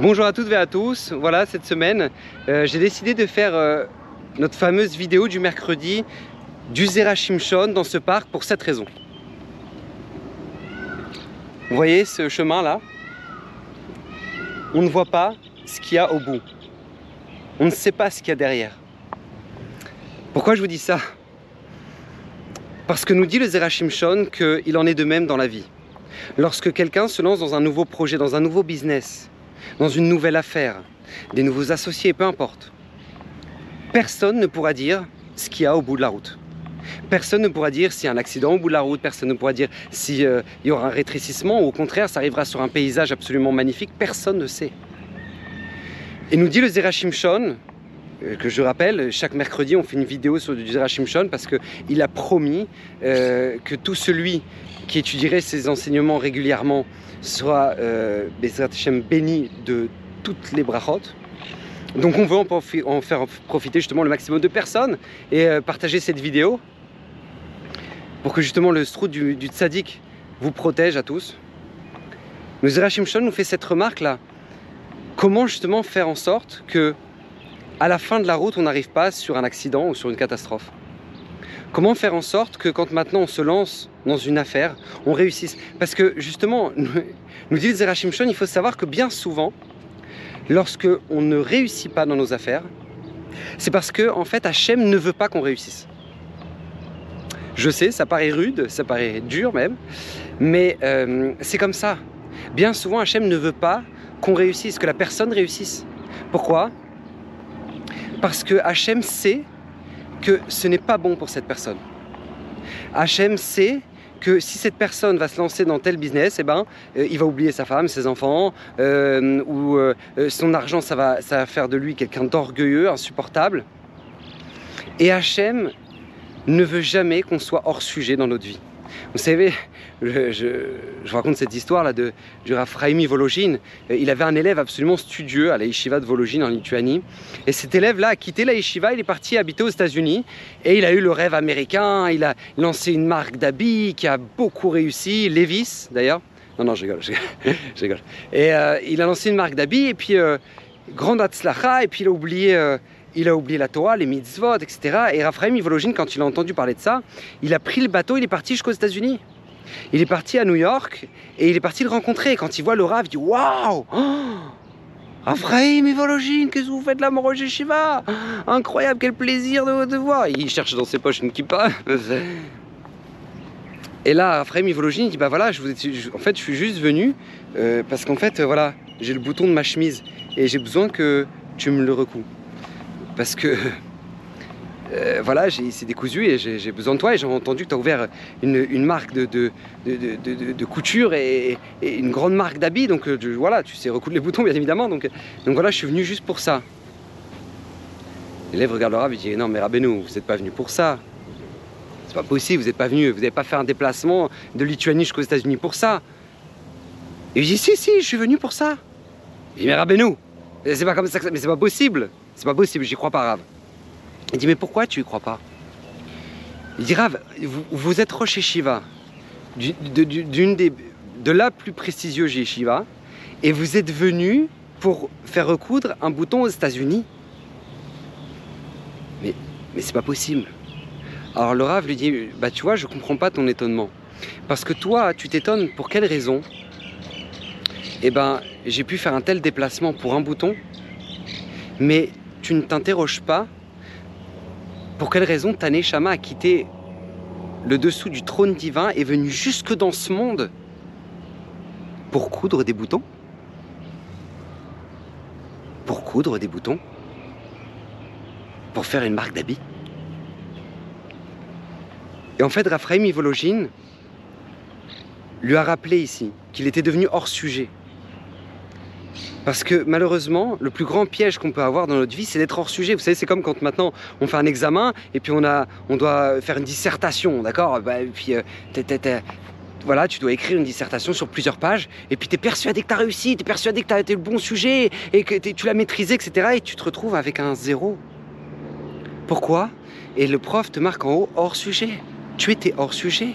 Bonjour à toutes et à tous. Voilà, cette semaine, euh, j'ai décidé de faire euh, notre fameuse vidéo du mercredi du Zerachimshon dans ce parc pour cette raison. Vous voyez ce chemin-là? On ne voit pas ce qu'il y a au bout. On ne sait pas ce qu'il y a derrière. Pourquoi je vous dis ça? Parce que nous dit le Zerachimshon qu'il en est de même dans la vie. Lorsque quelqu'un se lance dans un nouveau projet, dans un nouveau business, dans une nouvelle affaire, des nouveaux associés, peu importe. Personne ne pourra dire ce qu'il y a au bout de la route. Personne ne pourra dire s'il y a un accident au bout de la route, personne ne pourra dire s'il euh, y aura un rétrécissement ou au contraire ça arrivera sur un paysage absolument magnifique, personne ne sait. Et nous dit le Zerachimshon, euh, que je rappelle, chaque mercredi on fait une vidéo sur du Zerachimshon parce qu'il a promis euh, que tout celui qui étudierait ses enseignements régulièrement sera euh, béni de toutes les brachot. Donc on veut en, faire profiter justement le maximum de personnes et euh, partager cette vidéo pour que justement le strout du, du tzaddik vous protège à tous. Zerachim Shon nous fait cette remarque là. Comment justement faire en sorte que à la fin de la route on n'arrive pas sur un accident ou sur une catastrophe? Comment faire en sorte que quand maintenant on se lance dans une affaire, on réussisse? Parce que justement, nous dit le Zerachim Shon, il faut savoir que bien souvent, lorsque on ne réussit pas dans nos affaires, c'est parce que en fait Hachem ne veut pas qu'on réussisse. Je sais, ça paraît rude, ça paraît dur même, mais euh, c'est comme ça. Bien souvent, Hachem ne veut pas qu'on réussisse, que la personne réussisse. Pourquoi? Parce que Hachem sait que ce n'est pas bon pour cette personne. Hachem sait que si cette personne va se lancer dans tel business, eh ben, euh, il va oublier sa femme, ses enfants, euh, ou euh, son argent, ça va, ça va faire de lui quelqu'un d'orgueilleux, insupportable. Et Hachem ne veut jamais qu'on soit hors sujet dans notre vie. Vous savez, je, je, raconte cette histoire là de, du Raphaïmi Vologine. Euh, il avait un élève absolument studieux à la yeshiva de Vologine en Lituanie. Et cet élève-là a quitté la yeshiva, il est parti habiter aux États-Unis. Et il a eu le rêve américain, il a lancé une marque d'habits qui a beaucoup réussi, Levis d'ailleurs. Non, non, je rigole, je, rigole. Et euh, il a lancé une marque d'habits et puis euh, grande atzlacha, et puis il a oublié. Euh, il a oublié la Torah, les mitzvot, etc. Et Raphaël Ivologine, quand il a entendu parler de ça, il a pris le bateau, il est parti jusqu'aux États-Unis. Il est parti à New York et il est parti le rencontrer. Quand il voit le Rav, il dit Waouh Raphaël Ivologine, qu'est-ce que vous faites là, mon Shiva? Incroyable, quel plaisir de vous voir. Il cherche dans ses poches une kippa. Et là, Raphaël Ivologine, il dit Bah voilà, je en fait, je suis juste venu euh, parce qu'en fait, voilà, j'ai le bouton de ma chemise et j'ai besoin que tu me le recoues parce que euh, voilà, c'est décousu et j'ai besoin de toi. Et j'ai entendu que tu as ouvert une, marque de, couture et, une grande marque d'habits. Donc euh, voilà, tu sais recoudre les boutons, bien évidemment. Donc, voilà, je suis venu juste pour ça. L'élève regarde le rab et dit Non, mais Rabbeinu, vous n'êtes pas venu pour ça. C'est pas possible, vous n'êtes pas venu, vous n'avez pas fait un déplacement de Lituanie jusqu'aux États-Unis pour ça. Et je dis Si, si, je suis venu pour ça. Il dit Mais Rabbeinu, c'est pas comme ça, mais c'est pas possible. C'est pas possible, j'y crois pas, Rav. Il dit, mais pourquoi tu y crois pas? Il dit, Rav, vous, êtes Rocher Shiva, d'une des, de la plus prestigieuse Shiva, et vous êtes venu pour faire recoudre un bouton aux États-Unis. Mais, mais c'est pas possible. Alors le Rav lui dit, bah tu vois, je comprends pas ton étonnement. Parce que toi, tu t'étonnes pour quelle raison? Eh ben, j'ai pu faire un tel déplacement pour un bouton, mais tu ne t'interroges pas. Pour quelle raison Tané Shama a quitté le dessous du trône divin et est venu jusque dans ce monde pour coudre des boutons? Pour coudre des boutons? Pour faire une marque d'habit? Et en fait, Raphaël Ivologine lui a rappelé ici qu'il était devenu hors sujet. Parce que malheureusement, le plus grand piège qu'on peut avoir dans notre vie, c'est d'être hors sujet. Vous savez, c'est comme quand maintenant on fait un examen et puis on, a, on doit faire une dissertation, d'accord? Bah, Et puis, euh, voilà, tu dois écrire une dissertation sur plusieurs pages et puis tu es persuadé que tu as réussi, tu es persuadé que tu as été le bon sujet et que tu l'as maîtrisé, etc. Et tu te retrouves avec un zéro. Pourquoi? Et le prof te marque en haut hors sujet. Tu étais hors sujet.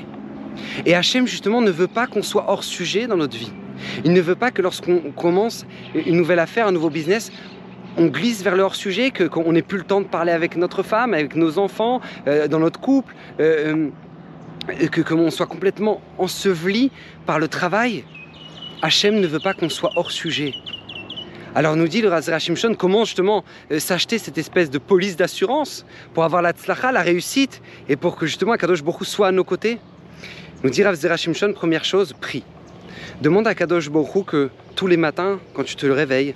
Et Hachem, justement, ne veut pas qu'on soit hors sujet dans notre vie. Il ne veut pas que lorsqu'on commence une nouvelle affaire, un nouveau business, on glisse vers le hors-sujet, qu'on n'ait plus le temps de parler avec notre femme, avec nos enfants, euh, dans notre couple, euh, euh, que qu'on soit complètement enseveli par le travail. Hachem ne veut pas qu'on soit hors sujet. Alors nous dit le Razer Shimshon comment justement s'acheter cette espèce de police d'assurance pour avoir la tzlacha, la réussite, et pour que justement Kadosh Baruch soit à nos côtés? Nous dit Rav Shimshon, première chose, prie. Demande à Kadosh Baruch que tous les matins, quand tu te le réveilles,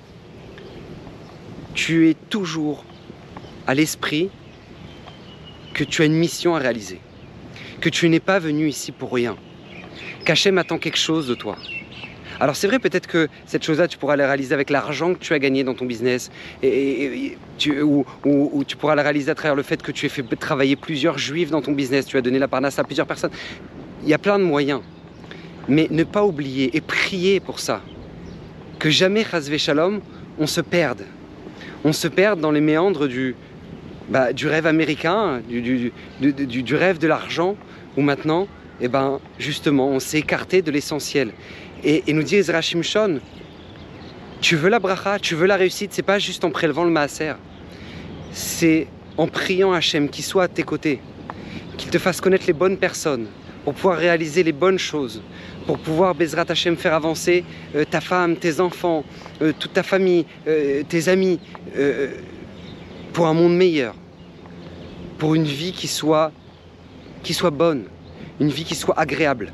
tu es toujours à l'esprit que tu as une mission à réaliser, que tu n'es pas venu ici pour rien, qu'Hachem attend quelque chose de toi. Alors c'est vrai peut-être que cette chose-là, tu pourras la réaliser avec l'argent que tu as gagné dans ton business, tu, ou, tu pourras la réaliser à travers le fait que tu aies fait travailler plusieurs juifs dans ton business, tu as donné la parnasse à plusieurs personnes. Il y a plein de moyens. Mais ne pas oublier et prier pour ça. Que jamais, Chazvé Shalom, on se perde on se perd dans les méandres du, bah, du rêve américain, du, du, rêve de l'argent, où maintenant, eh ben, justement, on s'est écarté de l'essentiel. Et, nous dit Ezra Shimshon, tu veux la bracha, tu veux la réussite, c'est pas juste en prélevant le maaser, c'est en priant Hachem qu'il soit à tes côtés, qu'il te fasse connaître les bonnes personnes pour pouvoir réaliser les bonnes choses, pour pouvoir, Bezrat Hashem, faire avancer euh, ta femme, tes enfants, euh, toute ta famille, euh, tes amis, pour un monde meilleur, pour une vie qui soit, qui soit bonne, une vie qui soit agréable.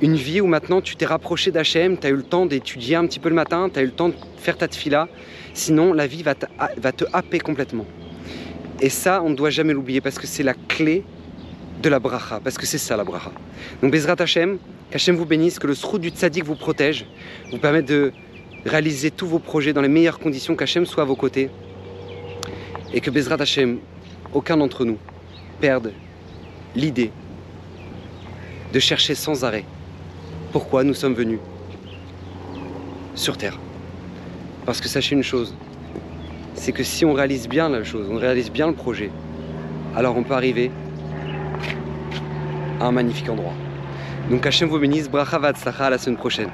Une vie où maintenant tu t'es rapproché d'Hachem, tu as eu le temps d'étudier un petit peu le matin, tu as eu le temps de faire ta tfila, sinon la vie va te, va te happer complètement. Et ça, on ne doit jamais l'oublier parce que c'est la clé de la bracha, parce que c'est ça la bracha. Donc Bezrat Hashem, qu'Hachem vous bénisse, que le sroud du tzaddik vous protège, vous permette de réaliser tous vos projets dans les meilleures conditions, qu'Hachem soit à vos côtés, et que Bezrat Hashem, aucun d'entre nous, perde l'idée de chercher sans arrêt pourquoi nous sommes venus sur Terre. Parce que sachez une chose, c'est que si on réalise bien la chose, on réalise bien le projet, alors on peut arriver un magnifique endroit. Donc Hachem vous bénisse, bracha à la semaine prochaine.